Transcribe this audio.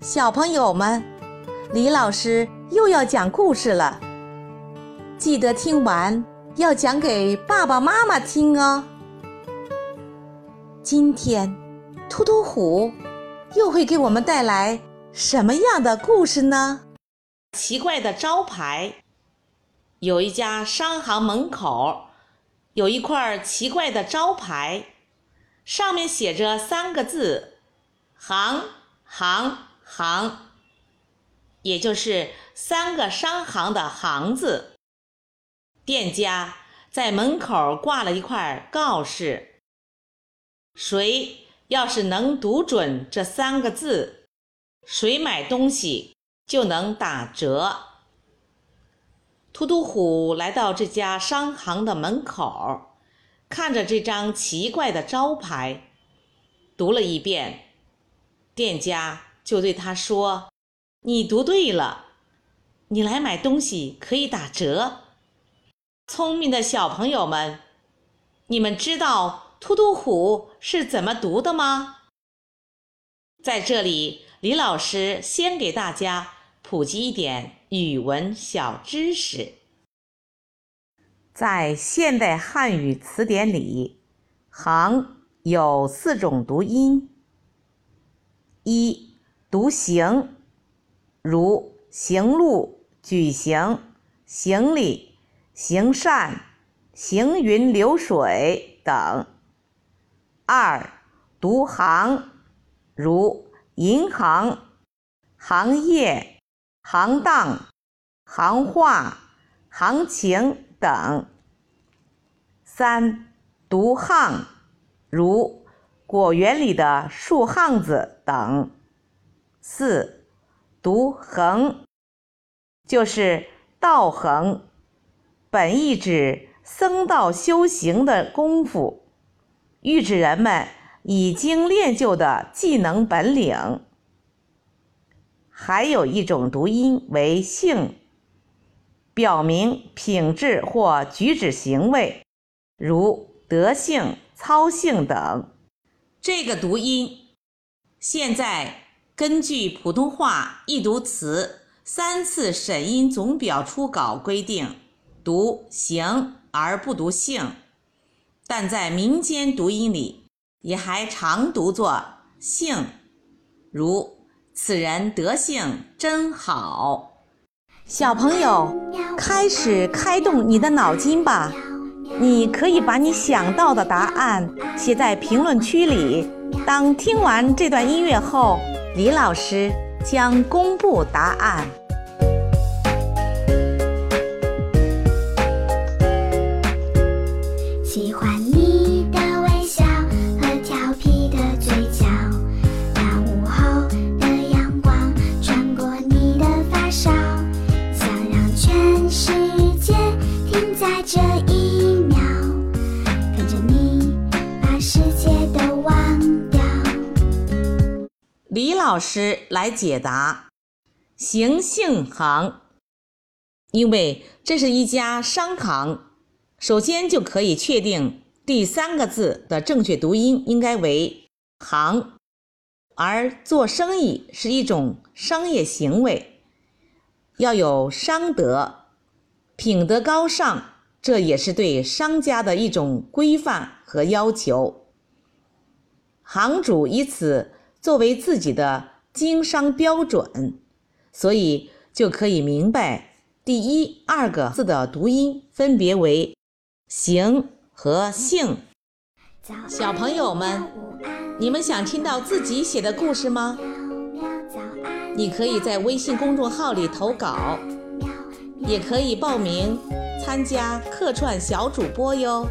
小朋友们，李老师又要讲故事了，记得听完要讲给爸爸妈妈听哦。今天，突突虎又会给我们带来什么样的故事呢？奇怪的招牌，有一家商行门口有一块奇怪的招牌，上面写着三个字：行行。行，也就是三个商行的“行”字。店家在门口挂了一块告示：谁要是能读准这三个字，谁买东西就能打折。突突虎来到这家商行的门口，看着这张奇怪的招牌，读了一遍，店家。就对他说：“你读对了，你来买东西可以打折。”聪明的小朋友们，你们知道“突突虎”是怎么读的吗？在这里，李老师先给大家普及一点语文小知识。在现代汉语词典里，“行”有四种读音：一。读行，如行路、举行、行礼、行善、行云流水等。二，读行，如银行、行业、行当、行话、行情等。三，读巷，如果园里的树巷子等。四，读恒，就是道恒，本意指僧道修行的功夫，喻指人们已经练就的技能本领。还有一种读音为性，表明品质或举止行为，如德性、操性等。这个读音现在。根据普通话易读词三次审音总表初稿规定，读行而不读性，但在民间读音里也还常读作性，如此人德性真好。小朋友，开始开动你的脑筋吧！你可以把你想到的答案写在评论区里。当听完这段音乐后。李老师将公布答案。喜欢你的微笑和调皮的嘴角，那午后的阳光穿过你的发梢，想让全世界停在这李老师来解答：行姓行，因为这是一家商行，首先就可以确定第三个字的正确读音应该为行，而做生意是一种商业行为，要有商德，品德高尚，这也是对商家的一种规范和要求。行主以此。作为自己的经商标准，所以就可以明白第一、二个字的读音分别为“行”和“性”。小朋友们，你们想听到自己写的故事吗？你可以在微信公众号里投稿，也可以报名参加客串小主播哟。